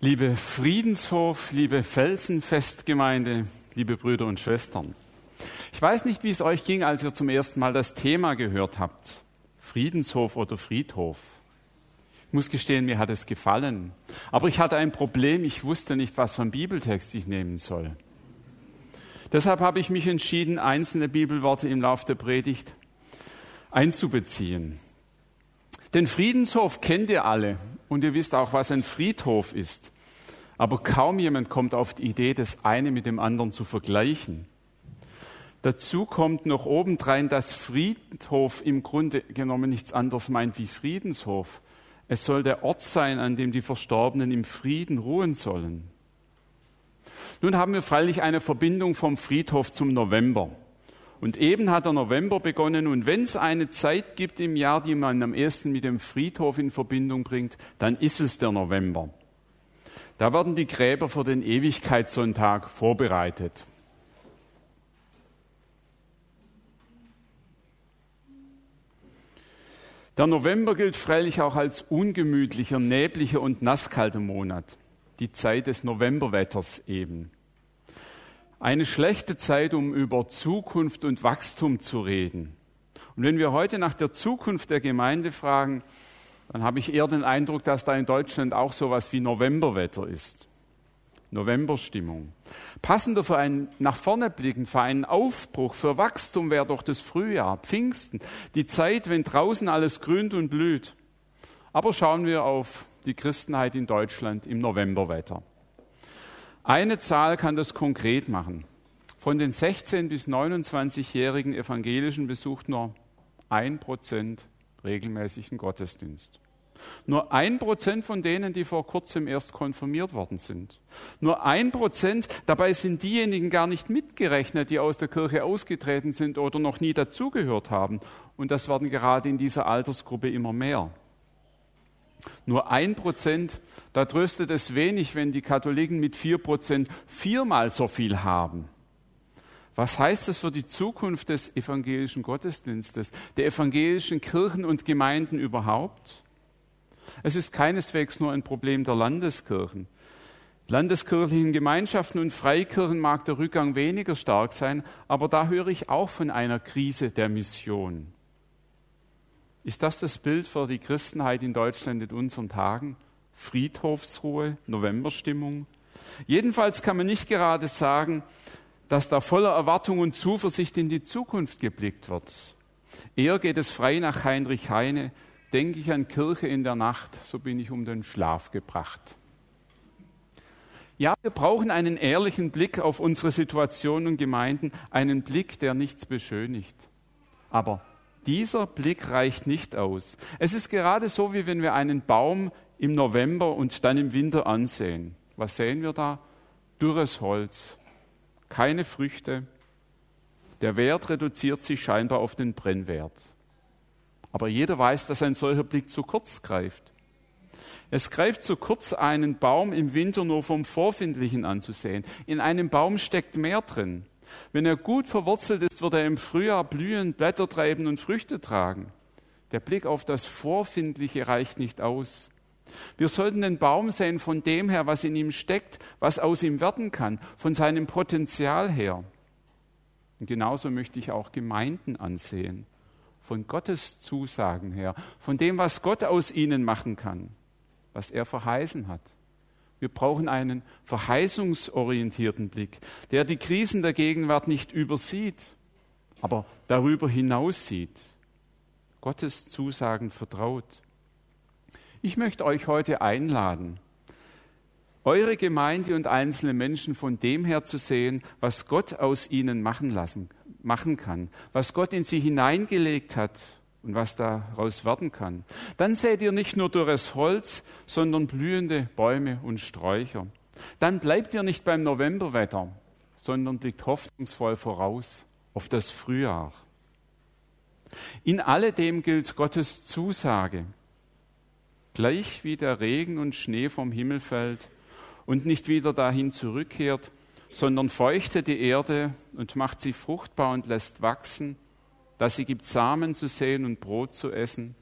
Liebe Friedenshof, liebe Felsenfestgemeinde, liebe Brüder und Schwestern. Ich weiß nicht, wie es euch ging, als ihr zum ersten Mal das Thema gehört habt. Friedenshof oder Friedhof. Ich muss gestehen, mir hat es gefallen. Aber ich hatte ein Problem, ich wusste nicht, was für einen Bibeltext ich nehmen soll. Deshalb habe ich mich entschieden, einzelne Bibelworte im Lauf der Predigt einzubeziehen. Den Friedenshof kennt ihr alle und ihr wisst auch, was ein Friedhof ist. Aber kaum jemand kommt auf die Idee, das eine mit dem anderen zu vergleichen. Dazu kommt noch obendrein, dass Friedhof im Grunde genommen nichts anderes meint wie Friedenshof. Es soll der Ort sein, an dem die Verstorbenen im Frieden ruhen sollen. Nun haben wir freilich eine Verbindung vom Friedhof zum November. Und eben hat der November begonnen und wenn es eine Zeit gibt im Jahr, die man am ersten mit dem Friedhof in Verbindung bringt, dann ist es der November. Da werden die Gräber für den Ewigkeitssonntag vorbereitet. Der November gilt freilich auch als ungemütlicher, nebliger und nasskalter Monat, die Zeit des Novemberwetters eben. Eine schlechte Zeit, um über Zukunft und Wachstum zu reden. Und wenn wir heute nach der Zukunft der Gemeinde fragen, dann habe ich eher den Eindruck, dass da in Deutschland auch so etwas wie Novemberwetter ist. Novemberstimmung. Passender für ein nach vorne blicken, für einen Aufbruch, für Wachstum wäre doch das Frühjahr, Pfingsten, die Zeit, wenn draußen alles grünt und blüht. Aber schauen wir auf die Christenheit in Deutschland im Novemberwetter. Eine Zahl kann das konkret machen. Von den 16 bis 29-jährigen Evangelischen besucht nur ein Prozent regelmäßigen Gottesdienst. Nur ein Prozent von denen, die vor kurzem erst konfirmiert worden sind. Nur ein Prozent, dabei sind diejenigen gar nicht mitgerechnet, die aus der Kirche ausgetreten sind oder noch nie dazugehört haben. Und das werden gerade in dieser Altersgruppe immer mehr. Nur ein Prozent, da tröstet es wenig, wenn die Katholiken mit vier Prozent viermal so viel haben. Was heißt das für die Zukunft des evangelischen Gottesdienstes, der evangelischen Kirchen und Gemeinden überhaupt? Es ist keineswegs nur ein Problem der Landeskirchen. Landeskirchlichen Gemeinschaften und Freikirchen mag der Rückgang weniger stark sein, aber da höre ich auch von einer Krise der Mission. Ist das das Bild für die Christenheit in Deutschland in unseren Tagen? Friedhofsruhe, Novemberstimmung? Jedenfalls kann man nicht gerade sagen, dass da voller Erwartung und Zuversicht in die Zukunft geblickt wird. Eher geht es frei nach Heinrich Heine, denke ich an Kirche in der Nacht, so bin ich um den Schlaf gebracht. Ja, wir brauchen einen ehrlichen Blick auf unsere Situation und Gemeinden, einen Blick, der nichts beschönigt. Aber dieser Blick reicht nicht aus. Es ist gerade so, wie wenn wir einen Baum im November und dann im Winter ansehen. Was sehen wir da? Dürres Holz, keine Früchte. Der Wert reduziert sich scheinbar auf den Brennwert. Aber jeder weiß, dass ein solcher Blick zu kurz greift. Es greift zu kurz, einen Baum im Winter nur vom Vorfindlichen anzusehen. In einem Baum steckt mehr drin. Wenn er gut verwurzelt ist, wird er im Frühjahr blühen, Blätter treiben und Früchte tragen. Der Blick auf das Vorfindliche reicht nicht aus. Wir sollten den Baum sehen von dem her, was in ihm steckt, was aus ihm werden kann, von seinem Potenzial her. Und genauso möchte ich auch Gemeinden ansehen, von Gottes Zusagen her, von dem, was Gott aus ihnen machen kann, was er verheißen hat. Wir brauchen einen verheißungsorientierten Blick, der die Krisen der Gegenwart nicht übersieht, aber darüber hinaus sieht. Gottes Zusagen vertraut. Ich möchte euch heute einladen, eure Gemeinde und einzelne Menschen von dem her zu sehen, was Gott aus ihnen machen lassen, machen kann, was Gott in sie hineingelegt hat und was daraus werden kann. Dann seht ihr nicht nur dürres Holz, sondern blühende Bäume und Sträucher. Dann bleibt ihr nicht beim Novemberwetter, sondern blickt hoffnungsvoll voraus auf das Frühjahr. In alledem gilt Gottes Zusage. Gleich wie der Regen und Schnee vom Himmel fällt und nicht wieder dahin zurückkehrt, sondern feuchtet die Erde und macht sie fruchtbar und lässt wachsen, dass sie gibt Samen zu sehen und Brot zu essen,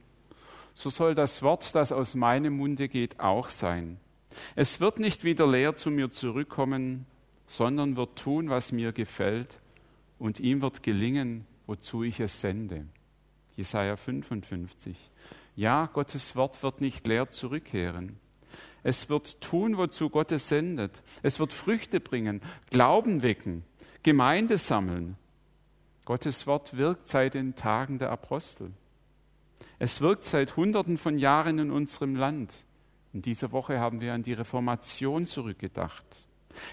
so soll das Wort, das aus meinem Munde geht, auch sein. Es wird nicht wieder leer zu mir zurückkommen, sondern wird tun, was mir gefällt, und ihm wird gelingen, wozu ich es sende. Jesaja 55. Ja, Gottes Wort wird nicht leer zurückkehren. Es wird tun, wozu Gott es sendet. Es wird Früchte bringen, Glauben wecken, Gemeinde sammeln. Gottes Wort wirkt seit den Tagen der Apostel. Es wirkt seit Hunderten von Jahren in unserem Land. In dieser Woche haben wir an die Reformation zurückgedacht.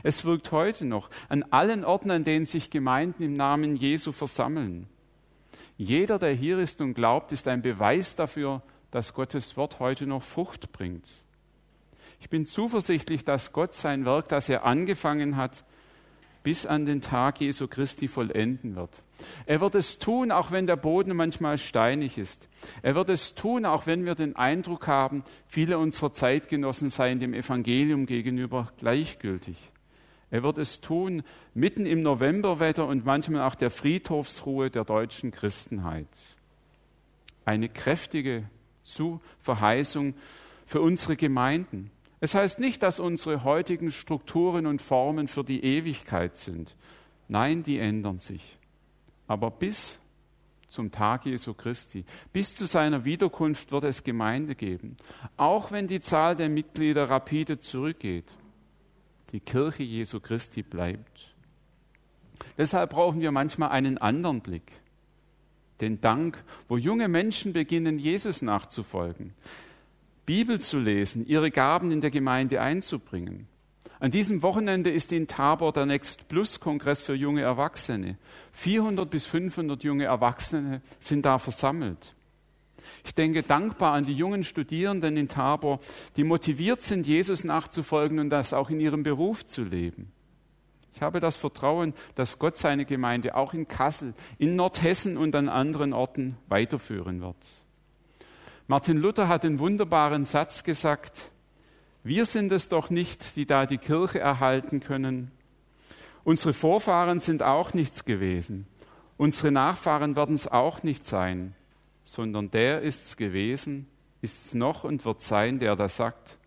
Es wirkt heute noch an allen Orten, an denen sich Gemeinden im Namen Jesu versammeln. Jeder, der hier ist und glaubt, ist ein Beweis dafür, dass Gottes Wort heute noch Frucht bringt. Ich bin zuversichtlich, dass Gott sein Werk, das er angefangen hat, bis an den Tag Jesu Christi vollenden wird. Er wird es tun, auch wenn der Boden manchmal steinig ist. Er wird es tun, auch wenn wir den Eindruck haben, viele unserer Zeitgenossen seien dem Evangelium gegenüber gleichgültig. Er wird es tun, mitten im Novemberwetter und manchmal auch der Friedhofsruhe der deutschen Christenheit. Eine kräftige Verheißung für unsere Gemeinden. Es heißt nicht, dass unsere heutigen Strukturen und Formen für die Ewigkeit sind. Nein, die ändern sich. Aber bis zum Tag Jesu Christi, bis zu seiner Wiederkunft wird es Gemeinde geben. Auch wenn die Zahl der Mitglieder rapide zurückgeht. Die Kirche Jesu Christi bleibt. Deshalb brauchen wir manchmal einen anderen Blick. Den Dank, wo junge Menschen beginnen, Jesus nachzufolgen. Bibel zu lesen, ihre Gaben in der Gemeinde einzubringen. An diesem Wochenende ist in Tabor der Next Plus Kongress für junge Erwachsene. 400 bis 500 junge Erwachsene sind da versammelt. Ich denke dankbar an die jungen Studierenden in Tabor, die motiviert sind, Jesus nachzufolgen und das auch in ihrem Beruf zu leben. Ich habe das Vertrauen, dass Gott seine Gemeinde auch in Kassel, in Nordhessen und an anderen Orten weiterführen wird. Martin Luther hat den wunderbaren Satz gesagt, wir sind es doch nicht, die da die Kirche erhalten können. Unsere Vorfahren sind auch nichts gewesen. Unsere Nachfahren werden es auch nicht sein, sondern der ist es gewesen, ist es noch und wird sein, der da sagt,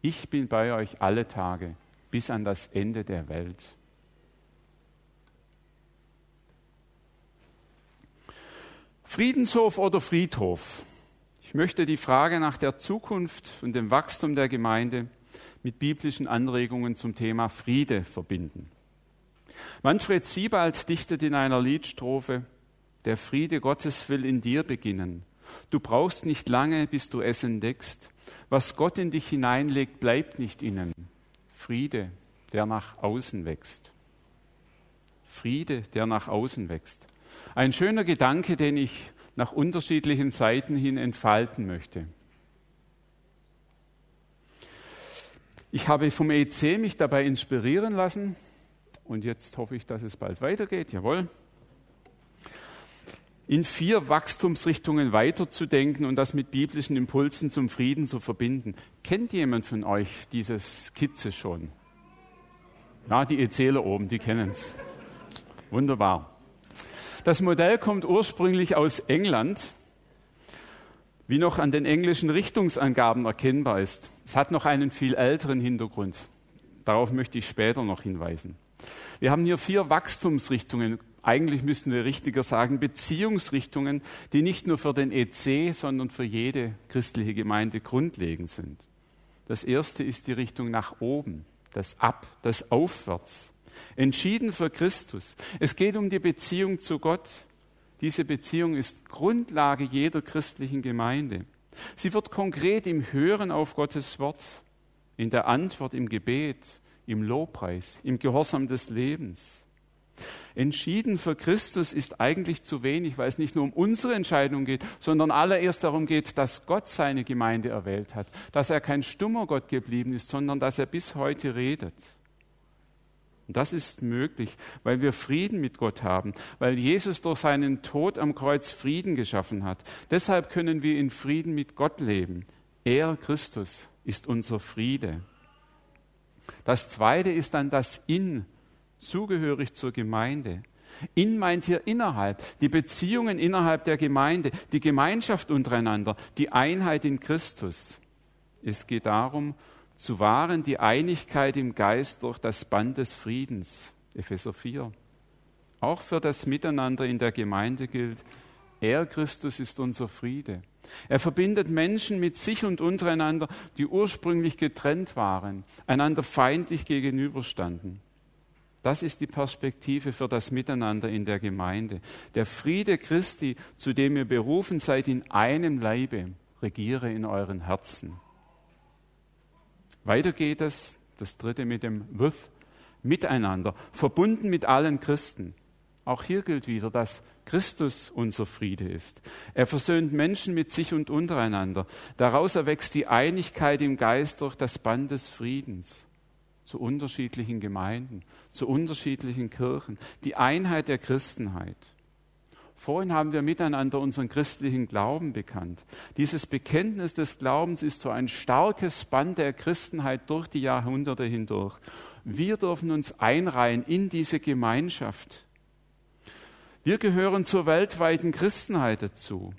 ich bin bei euch alle Tage bis an das Ende der Welt. Friedenshof oder Friedhof? Ich möchte die Frage nach der Zukunft und dem Wachstum der Gemeinde mit biblischen Anregungen zum Thema Friede verbinden. Manfred Siebald dichtet in einer Liedstrophe, der Friede Gottes will in dir beginnen. Du brauchst nicht lange, bis du es entdeckst. Was Gott in dich hineinlegt, bleibt nicht innen. Friede, der nach außen wächst. Friede, der nach außen wächst. Ein schöner Gedanke, den ich nach unterschiedlichen Seiten hin entfalten möchte. Ich habe vom EC mich dabei inspirieren lassen und jetzt hoffe ich, dass es bald weitergeht. Jawohl. In vier Wachstumsrichtungen weiterzudenken und das mit biblischen Impulsen zum Frieden zu verbinden. Kennt jemand von euch diese Skizze schon? Ja, die Erzähler oben, die kennen es. Wunderbar. Das Modell kommt ursprünglich aus England, wie noch an den englischen Richtungsangaben erkennbar ist. Es hat noch einen viel älteren Hintergrund. Darauf möchte ich später noch hinweisen. Wir haben hier vier Wachstumsrichtungen, eigentlich müssten wir richtiger sagen Beziehungsrichtungen, die nicht nur für den EC, sondern für jede christliche Gemeinde grundlegend sind. Das erste ist die Richtung nach oben, das Ab, das Aufwärts entschieden für Christus. Es geht um die Beziehung zu Gott. Diese Beziehung ist Grundlage jeder christlichen Gemeinde. Sie wird konkret im Hören auf Gottes Wort, in der Antwort im Gebet, im Lobpreis, im Gehorsam des Lebens. Entschieden für Christus ist eigentlich zu wenig, weil es nicht nur um unsere Entscheidung geht, sondern allererst darum geht, dass Gott seine Gemeinde erwählt hat, dass er kein stummer Gott geblieben ist, sondern dass er bis heute redet. Und das ist möglich, weil wir Frieden mit Gott haben, weil Jesus durch seinen Tod am Kreuz Frieden geschaffen hat. Deshalb können wir in Frieden mit Gott leben. Er, Christus, ist unser Friede. Das Zweite ist dann das In, zugehörig zur Gemeinde. In meint hier innerhalb, die Beziehungen innerhalb der Gemeinde, die Gemeinschaft untereinander, die Einheit in Christus. Es geht darum, zu wahren die Einigkeit im Geist durch das Band des Friedens. Epheser 4. Auch für das Miteinander in der Gemeinde gilt, er Christus ist unser Friede. Er verbindet Menschen mit sich und untereinander, die ursprünglich getrennt waren, einander feindlich gegenüberstanden. Das ist die Perspektive für das Miteinander in der Gemeinde. Der Friede Christi, zu dem ihr berufen seid, in einem Leibe, regiere in euren Herzen. Weiter geht es, das dritte mit dem Wuf, miteinander, verbunden mit allen Christen. Auch hier gilt wieder, dass Christus unser Friede ist. Er versöhnt Menschen mit sich und untereinander. Daraus erwächst die Einigkeit im Geist durch das Band des Friedens zu unterschiedlichen Gemeinden, zu unterschiedlichen Kirchen, die Einheit der Christenheit. Vorhin haben wir miteinander unseren christlichen Glauben bekannt. Dieses Bekenntnis des Glaubens ist so ein starkes Band der Christenheit durch die Jahrhunderte hindurch. Wir dürfen uns einreihen in diese Gemeinschaft. Wir gehören zur weltweiten Christenheit dazu.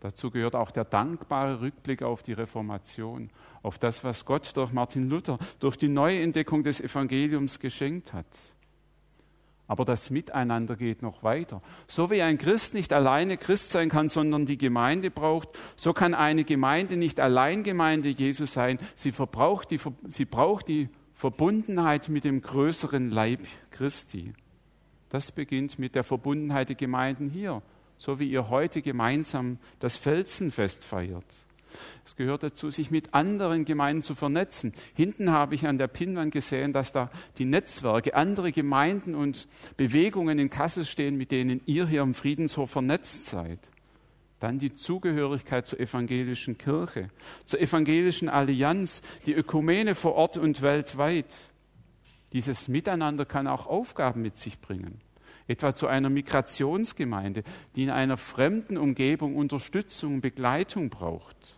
Dazu gehört auch der dankbare Rückblick auf die Reformation, auf das, was Gott durch Martin Luther, durch die Neuentdeckung des Evangeliums geschenkt hat. Aber das Miteinander geht noch weiter. So wie ein Christ nicht alleine Christ sein kann, sondern die Gemeinde braucht, so kann eine Gemeinde nicht allein Gemeinde Jesus sein. Sie, verbraucht die, sie braucht die Verbundenheit mit dem größeren Leib Christi. Das beginnt mit der Verbundenheit der Gemeinden hier, so wie ihr heute gemeinsam das Felsenfest feiert. Es gehört dazu, sich mit anderen Gemeinden zu vernetzen. Hinten habe ich an der Pinnwand gesehen, dass da die Netzwerke, andere Gemeinden und Bewegungen in Kassel stehen, mit denen ihr hier im Friedenshof vernetzt seid. Dann die Zugehörigkeit zur evangelischen Kirche, zur evangelischen Allianz, die Ökumene vor Ort und weltweit. Dieses Miteinander kann auch Aufgaben mit sich bringen etwa zu einer Migrationsgemeinde, die in einer fremden Umgebung Unterstützung, Begleitung braucht.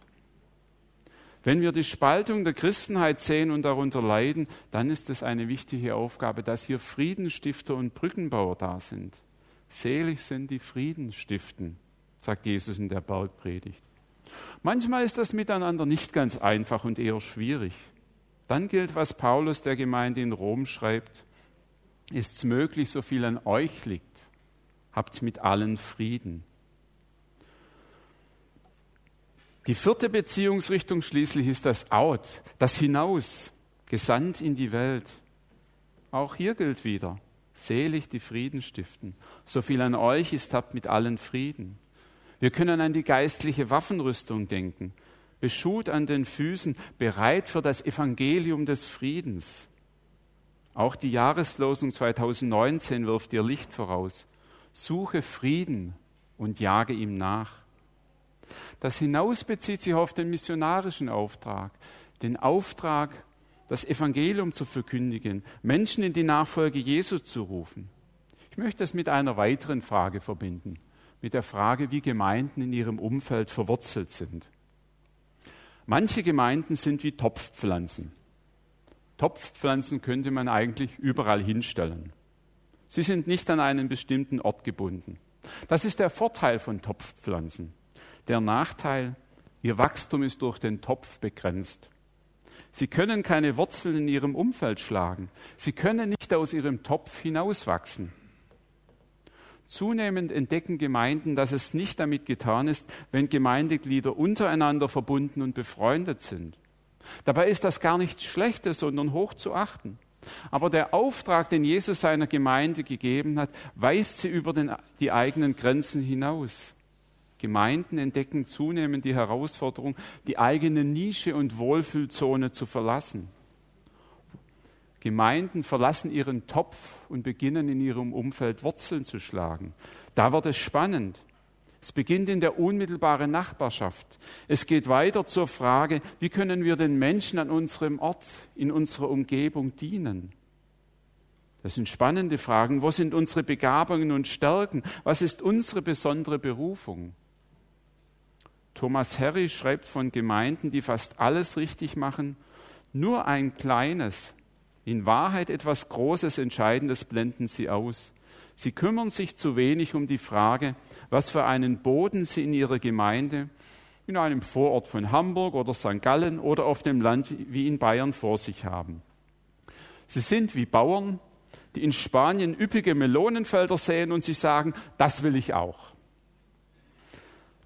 Wenn wir die Spaltung der Christenheit sehen und darunter leiden, dann ist es eine wichtige Aufgabe, dass hier Friedensstifter und Brückenbauer da sind. Selig sind die Friedensstiften, sagt Jesus in der Bergpredigt. Manchmal ist das Miteinander nicht ganz einfach und eher schwierig. Dann gilt, was Paulus der Gemeinde in Rom schreibt ist es möglich, so viel an euch liegt, habt mit allen Frieden. Die vierte Beziehungsrichtung schließlich ist das Out, das Hinaus, gesandt in die Welt. Auch hier gilt wieder, selig die Frieden stiften. So viel an euch ist, habt mit allen Frieden. Wir können an die geistliche Waffenrüstung denken, beschut an den Füßen, bereit für das Evangelium des Friedens. Auch die Jahreslosung 2019 wirft ihr Licht voraus. Suche Frieden und jage ihm nach. Das Hinaus bezieht sich auf den missionarischen Auftrag, den Auftrag, das Evangelium zu verkündigen, Menschen in die Nachfolge Jesu zu rufen. Ich möchte es mit einer weiteren Frage verbinden, mit der Frage, wie Gemeinden in ihrem Umfeld verwurzelt sind. Manche Gemeinden sind wie Topfpflanzen. Topfpflanzen könnte man eigentlich überall hinstellen. Sie sind nicht an einen bestimmten Ort gebunden. Das ist der Vorteil von Topfpflanzen. Der Nachteil, ihr Wachstum ist durch den Topf begrenzt. Sie können keine Wurzeln in ihrem Umfeld schlagen. Sie können nicht aus ihrem Topf hinauswachsen. Zunehmend entdecken Gemeinden, dass es nicht damit getan ist, wenn Gemeindeglieder untereinander verbunden und befreundet sind. Dabei ist das gar nichts Schlechtes, sondern hoch zu achten. Aber der Auftrag, den Jesus seiner Gemeinde gegeben hat, weist sie über den, die eigenen Grenzen hinaus. Gemeinden entdecken zunehmend die Herausforderung, die eigene Nische und Wohlfühlzone zu verlassen. Gemeinden verlassen ihren Topf und beginnen in ihrem Umfeld Wurzeln zu schlagen. Da wird es spannend. Es beginnt in der unmittelbaren Nachbarschaft. Es geht weiter zur Frage, wie können wir den Menschen an unserem Ort, in unserer Umgebung dienen? Das sind spannende Fragen. Wo sind unsere Begabungen und Stärken? Was ist unsere besondere Berufung? Thomas Harry schreibt von Gemeinden, die fast alles richtig machen, nur ein kleines, in Wahrheit etwas Großes, Entscheidendes blenden sie aus. Sie kümmern sich zu wenig um die Frage, was für einen Boden sie in ihrer Gemeinde in einem Vorort von Hamburg oder St. Gallen oder auf dem Land wie in Bayern vor sich haben. Sie sind wie Bauern, die in Spanien üppige Melonenfelder säen und sie sagen, das will ich auch.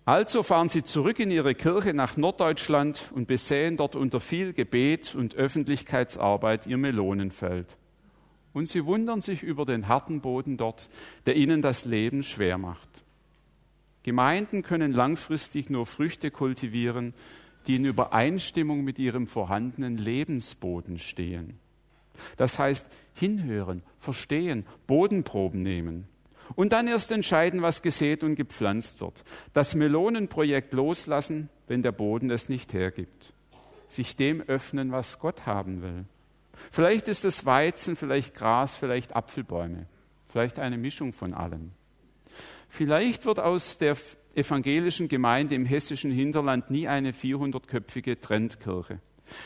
Also fahren sie zurück in ihre Kirche nach Norddeutschland und besäen dort unter viel Gebet und Öffentlichkeitsarbeit ihr Melonenfeld. Und sie wundern sich über den harten Boden dort, der ihnen das Leben schwer macht. Gemeinden können langfristig nur Früchte kultivieren, die in Übereinstimmung mit ihrem vorhandenen Lebensboden stehen. Das heißt, hinhören, verstehen, Bodenproben nehmen und dann erst entscheiden, was gesät und gepflanzt wird. Das Melonenprojekt loslassen, wenn der Boden es nicht hergibt. Sich dem öffnen, was Gott haben will. Vielleicht ist es Weizen, vielleicht Gras, vielleicht Apfelbäume, vielleicht eine Mischung von allem. Vielleicht wird aus der evangelischen Gemeinde im hessischen Hinterland nie eine 400-köpfige Trendkirche.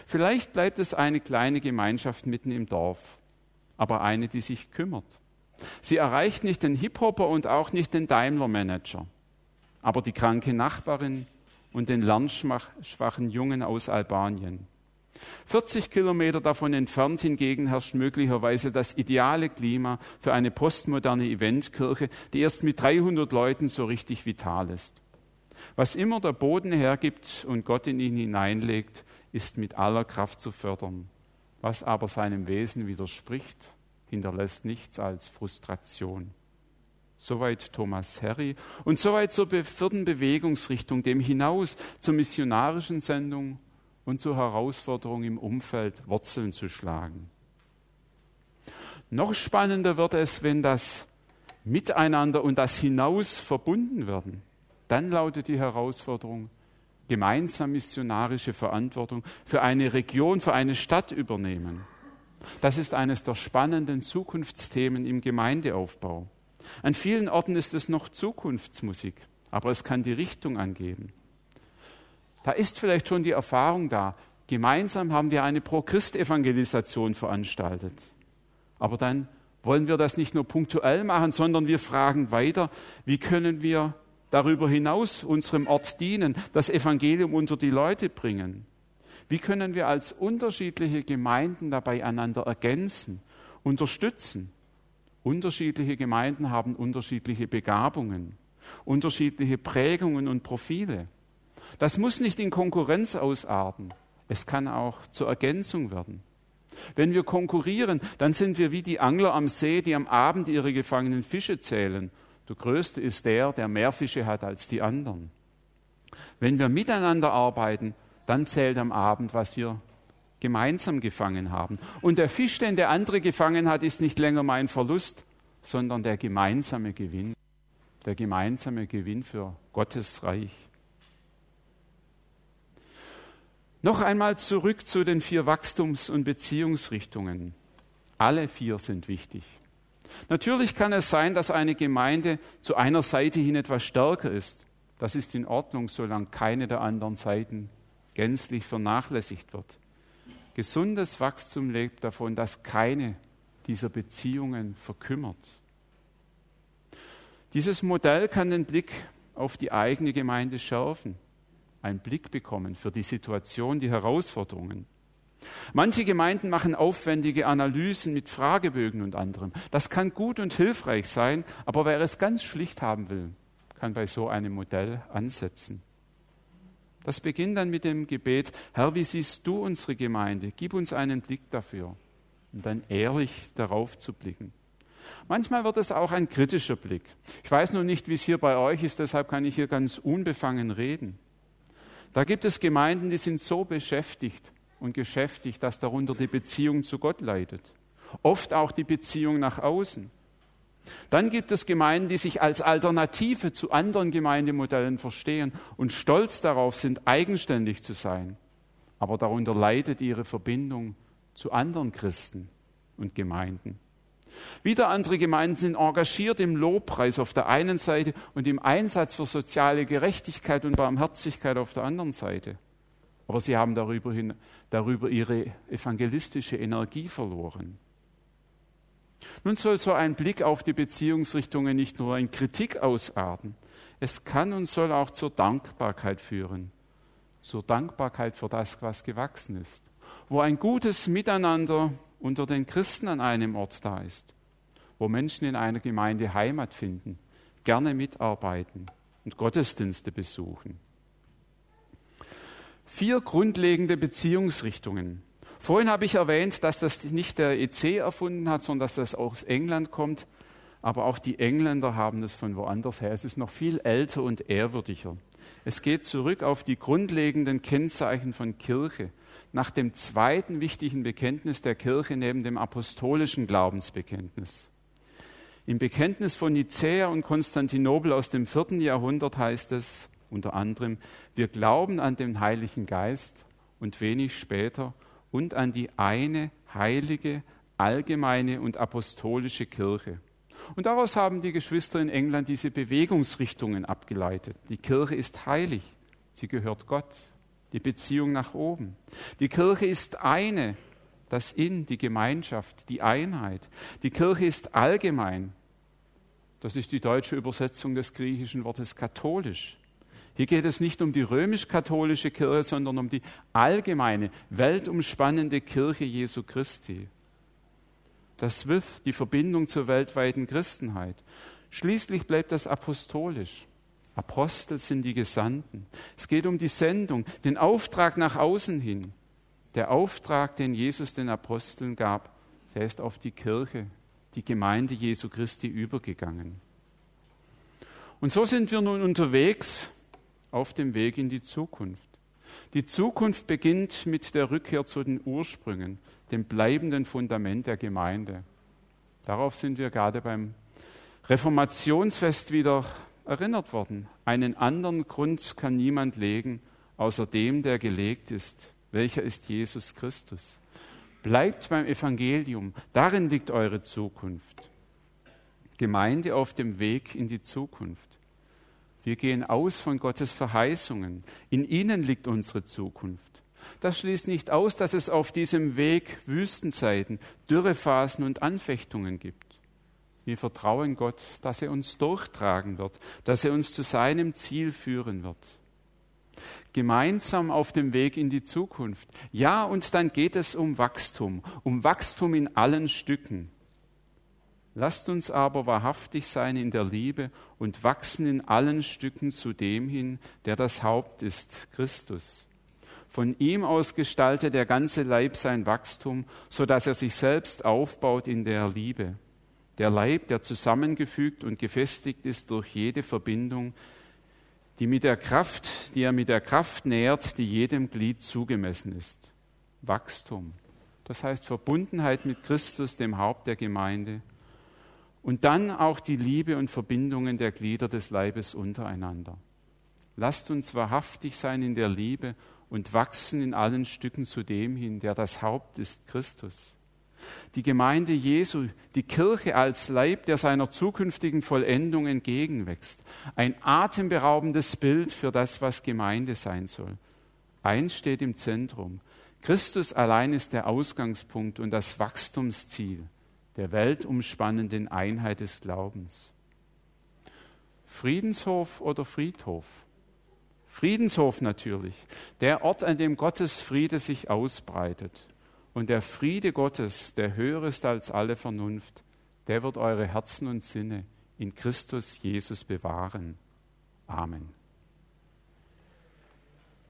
Vielleicht bleibt es eine kleine Gemeinschaft mitten im Dorf, aber eine, die sich kümmert. Sie erreicht nicht den Hip-Hopper und auch nicht den Daimler-Manager, aber die kranke Nachbarin und den lernschwachen Jungen aus Albanien. 40 Kilometer davon entfernt hingegen herrscht möglicherweise das ideale Klima für eine postmoderne Eventkirche, die erst mit 300 Leuten so richtig vital ist. Was immer der Boden hergibt und Gott in ihn hineinlegt, ist mit aller Kraft zu fördern. Was aber seinem Wesen widerspricht, hinterlässt nichts als Frustration. Soweit Thomas Harry und soweit zur vierten Bewegungsrichtung, dem hinaus zur missionarischen Sendung und zur Herausforderung im Umfeld Wurzeln zu schlagen. Noch spannender wird es, wenn das Miteinander und das Hinaus verbunden werden. Dann lautet die Herausforderung, gemeinsam missionarische Verantwortung für eine Region, für eine Stadt übernehmen. Das ist eines der spannenden Zukunftsthemen im Gemeindeaufbau. An vielen Orten ist es noch Zukunftsmusik, aber es kann die Richtung angeben. Da ist vielleicht schon die Erfahrung da. Gemeinsam haben wir eine Pro-Christ-Evangelisation veranstaltet. Aber dann wollen wir das nicht nur punktuell machen, sondern wir fragen weiter, wie können wir darüber hinaus unserem Ort dienen, das Evangelium unter die Leute bringen? Wie können wir als unterschiedliche Gemeinden dabei einander ergänzen, unterstützen? Unterschiedliche Gemeinden haben unterschiedliche Begabungen, unterschiedliche Prägungen und Profile. Das muss nicht in Konkurrenz ausarten. Es kann auch zur Ergänzung werden. Wenn wir konkurrieren, dann sind wir wie die Angler am See, die am Abend ihre gefangenen Fische zählen der Größte ist der, der mehr Fische hat als die anderen. Wenn wir miteinander arbeiten, dann zählt am Abend, was wir gemeinsam gefangen haben. Und der Fisch, den der andere gefangen hat, ist nicht länger mein Verlust, sondern der gemeinsame Gewinn. Der gemeinsame Gewinn für Gottes Reich. Noch einmal zurück zu den vier Wachstums- und Beziehungsrichtungen. Alle vier sind wichtig. Natürlich kann es sein, dass eine Gemeinde zu einer Seite hin etwas stärker ist. Das ist in Ordnung, solange keine der anderen Seiten gänzlich vernachlässigt wird. Gesundes Wachstum lebt davon, dass keine dieser Beziehungen verkümmert. Dieses Modell kann den Blick auf die eigene Gemeinde schärfen, einen Blick bekommen für die Situation, die Herausforderungen. Manche Gemeinden machen aufwendige Analysen mit Fragebögen und anderem. Das kann gut und hilfreich sein, aber wer es ganz schlicht haben will, kann bei so einem Modell ansetzen. Das beginnt dann mit dem Gebet, Herr, wie siehst du unsere Gemeinde? Gib uns einen Blick dafür. Und dann ehrlich darauf zu blicken. Manchmal wird es auch ein kritischer Blick. Ich weiß nur nicht, wie es hier bei euch ist, deshalb kann ich hier ganz unbefangen reden. Da gibt es Gemeinden, die sind so beschäftigt, und geschäftig, dass darunter die Beziehung zu Gott leidet. Oft auch die Beziehung nach außen. Dann gibt es Gemeinden, die sich als Alternative zu anderen Gemeindemodellen verstehen und stolz darauf sind, eigenständig zu sein. Aber darunter leidet ihre Verbindung zu anderen Christen und Gemeinden. Wieder andere Gemeinden sind engagiert im Lobpreis auf der einen Seite und im Einsatz für soziale Gerechtigkeit und Barmherzigkeit auf der anderen Seite. Aber sie haben darüber, hin, darüber ihre evangelistische Energie verloren. Nun soll so ein Blick auf die Beziehungsrichtungen nicht nur in Kritik ausarten, es kann und soll auch zur Dankbarkeit führen zur Dankbarkeit für das, was gewachsen ist, wo ein gutes Miteinander unter den Christen an einem Ort da ist, wo Menschen in einer Gemeinde Heimat finden, gerne mitarbeiten und Gottesdienste besuchen. Vier grundlegende Beziehungsrichtungen. Vorhin habe ich erwähnt, dass das nicht der EC erfunden hat, sondern dass das aus England kommt. Aber auch die Engländer haben es von woanders her. Es ist noch viel älter und ehrwürdiger. Es geht zurück auf die grundlegenden Kennzeichen von Kirche, nach dem zweiten wichtigen Bekenntnis der Kirche neben dem apostolischen Glaubensbekenntnis. Im Bekenntnis von Nicäa und Konstantinopel aus dem vierten Jahrhundert heißt es unter anderem, wir glauben an den Heiligen Geist und wenig später und an die eine heilige, allgemeine und apostolische Kirche. Und daraus haben die Geschwister in England diese Bewegungsrichtungen abgeleitet. Die Kirche ist heilig, sie gehört Gott, die Beziehung nach oben. Die Kirche ist eine, das In, die Gemeinschaft, die Einheit. Die Kirche ist allgemein. Das ist die deutsche Übersetzung des griechischen Wortes katholisch. Hier geht es nicht um die römisch-katholische Kirche, sondern um die allgemeine, weltumspannende Kirche Jesu Christi. Das SWIFT, die Verbindung zur weltweiten Christenheit. Schließlich bleibt das apostolisch. Apostel sind die Gesandten. Es geht um die Sendung, den Auftrag nach außen hin. Der Auftrag, den Jesus den Aposteln gab, der ist auf die Kirche, die Gemeinde Jesu Christi übergegangen. Und so sind wir nun unterwegs auf dem Weg in die Zukunft. Die Zukunft beginnt mit der Rückkehr zu den Ursprüngen, dem bleibenden Fundament der Gemeinde. Darauf sind wir gerade beim Reformationsfest wieder erinnert worden. Einen anderen Grund kann niemand legen, außer dem, der gelegt ist. Welcher ist Jesus Christus? Bleibt beim Evangelium, darin liegt eure Zukunft. Gemeinde auf dem Weg in die Zukunft. Wir gehen aus von Gottes Verheißungen. In ihnen liegt unsere Zukunft. Das schließt nicht aus, dass es auf diesem Weg Wüstenzeiten, Dürrephasen und Anfechtungen gibt. Wir vertrauen Gott, dass er uns durchtragen wird, dass er uns zu seinem Ziel führen wird. Gemeinsam auf dem Weg in die Zukunft. Ja, und dann geht es um Wachstum, um Wachstum in allen Stücken. Lasst uns aber wahrhaftig sein in der Liebe und wachsen in allen Stücken zu dem hin, der das Haupt ist, Christus. Von ihm aus gestaltet der ganze Leib sein Wachstum, so dass er sich selbst aufbaut in der Liebe. Der Leib, der zusammengefügt und gefestigt ist durch jede Verbindung, die mit der Kraft, die er mit der Kraft nährt, die jedem Glied zugemessen ist. Wachstum. Das heißt Verbundenheit mit Christus, dem Haupt der Gemeinde. Und dann auch die Liebe und Verbindungen der Glieder des Leibes untereinander. Lasst uns wahrhaftig sein in der Liebe und wachsen in allen Stücken zu dem hin, der das Haupt ist, Christus. Die Gemeinde Jesu, die Kirche als Leib, der seiner zukünftigen Vollendung entgegenwächst. Ein atemberaubendes Bild für das, was Gemeinde sein soll. Eins steht im Zentrum. Christus allein ist der Ausgangspunkt und das Wachstumsziel der weltumspannenden Einheit des Glaubens. Friedenshof oder Friedhof? Friedenshof natürlich, der Ort, an dem Gottes Friede sich ausbreitet. Und der Friede Gottes, der höher ist als alle Vernunft, der wird eure Herzen und Sinne in Christus Jesus bewahren. Amen.